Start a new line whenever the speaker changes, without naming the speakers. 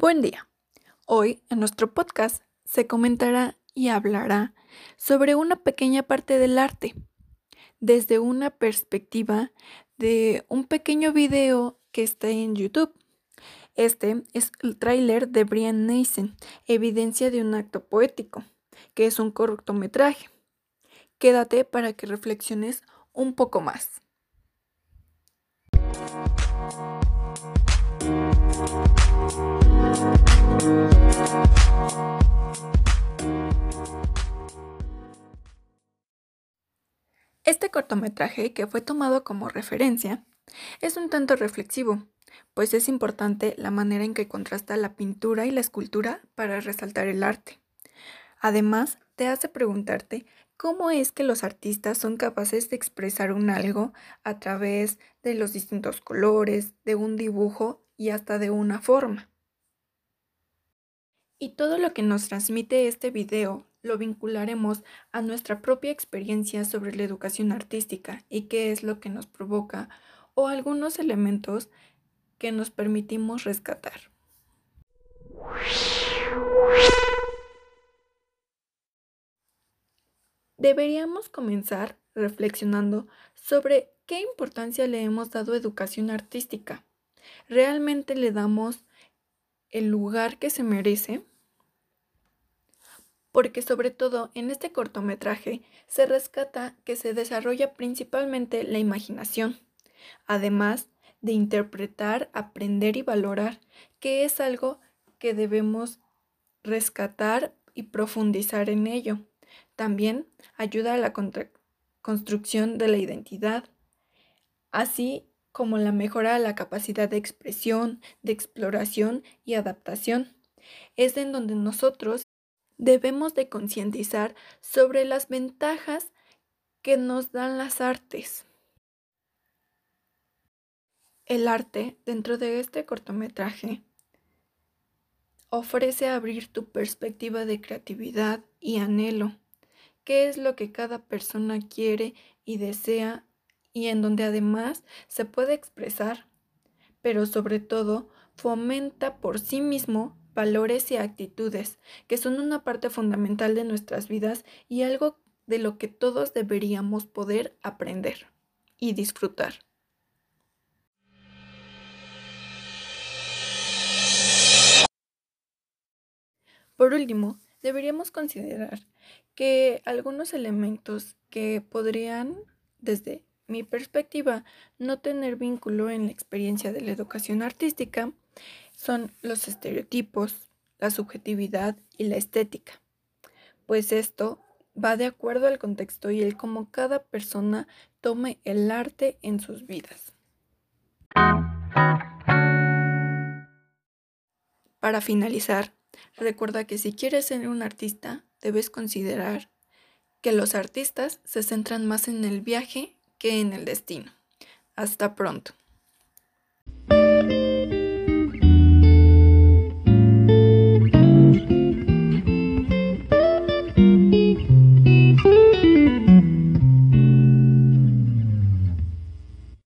Buen día. Hoy en nuestro podcast se comentará y hablará sobre una pequeña parte del arte, desde una perspectiva de un pequeño video que está en YouTube. Este es el tráiler de Brian Nason, Evidencia de un acto poético, que es un cortometraje. Quédate para que reflexiones un poco más. Este cortometraje, que fue tomado como referencia, es un tanto reflexivo, pues es importante la manera en que contrasta la pintura y la escultura para resaltar el arte. Además, te hace preguntarte cómo es que los artistas son capaces de expresar un algo a través de los distintos colores, de un dibujo y hasta de una forma. Y todo lo que nos transmite este video lo vincularemos a nuestra propia experiencia sobre la educación artística y qué es lo que nos provoca o algunos elementos que nos permitimos rescatar. Deberíamos comenzar reflexionando sobre qué importancia le hemos dado a educación artística. ¿Realmente le damos el lugar que se merece? Porque sobre todo en este cortometraje se rescata que se desarrolla principalmente la imaginación, además de interpretar, aprender y valorar, que es algo que debemos rescatar y profundizar en ello. También ayuda a la construcción de la identidad, así como la mejora de la capacidad de expresión, de exploración y adaptación. Es en donde nosotros debemos de concientizar sobre las ventajas que nos dan las artes. El arte, dentro de este cortometraje, ofrece abrir tu perspectiva de creatividad y anhelo qué es lo que cada persona quiere y desea y en donde además se puede expresar, pero sobre todo fomenta por sí mismo valores y actitudes que son una parte fundamental de nuestras vidas y algo de lo que todos deberíamos poder aprender y disfrutar. Por último, deberíamos considerar que algunos elementos que podrían, desde mi perspectiva, no tener vínculo en la experiencia de la educación artística son los estereotipos, la subjetividad y la estética, pues esto va de acuerdo al contexto y el cómo cada persona tome el arte en sus vidas. Para finalizar, recuerda que si quieres ser un artista, debes considerar que los artistas se centran más en el viaje que en el destino. Hasta pronto.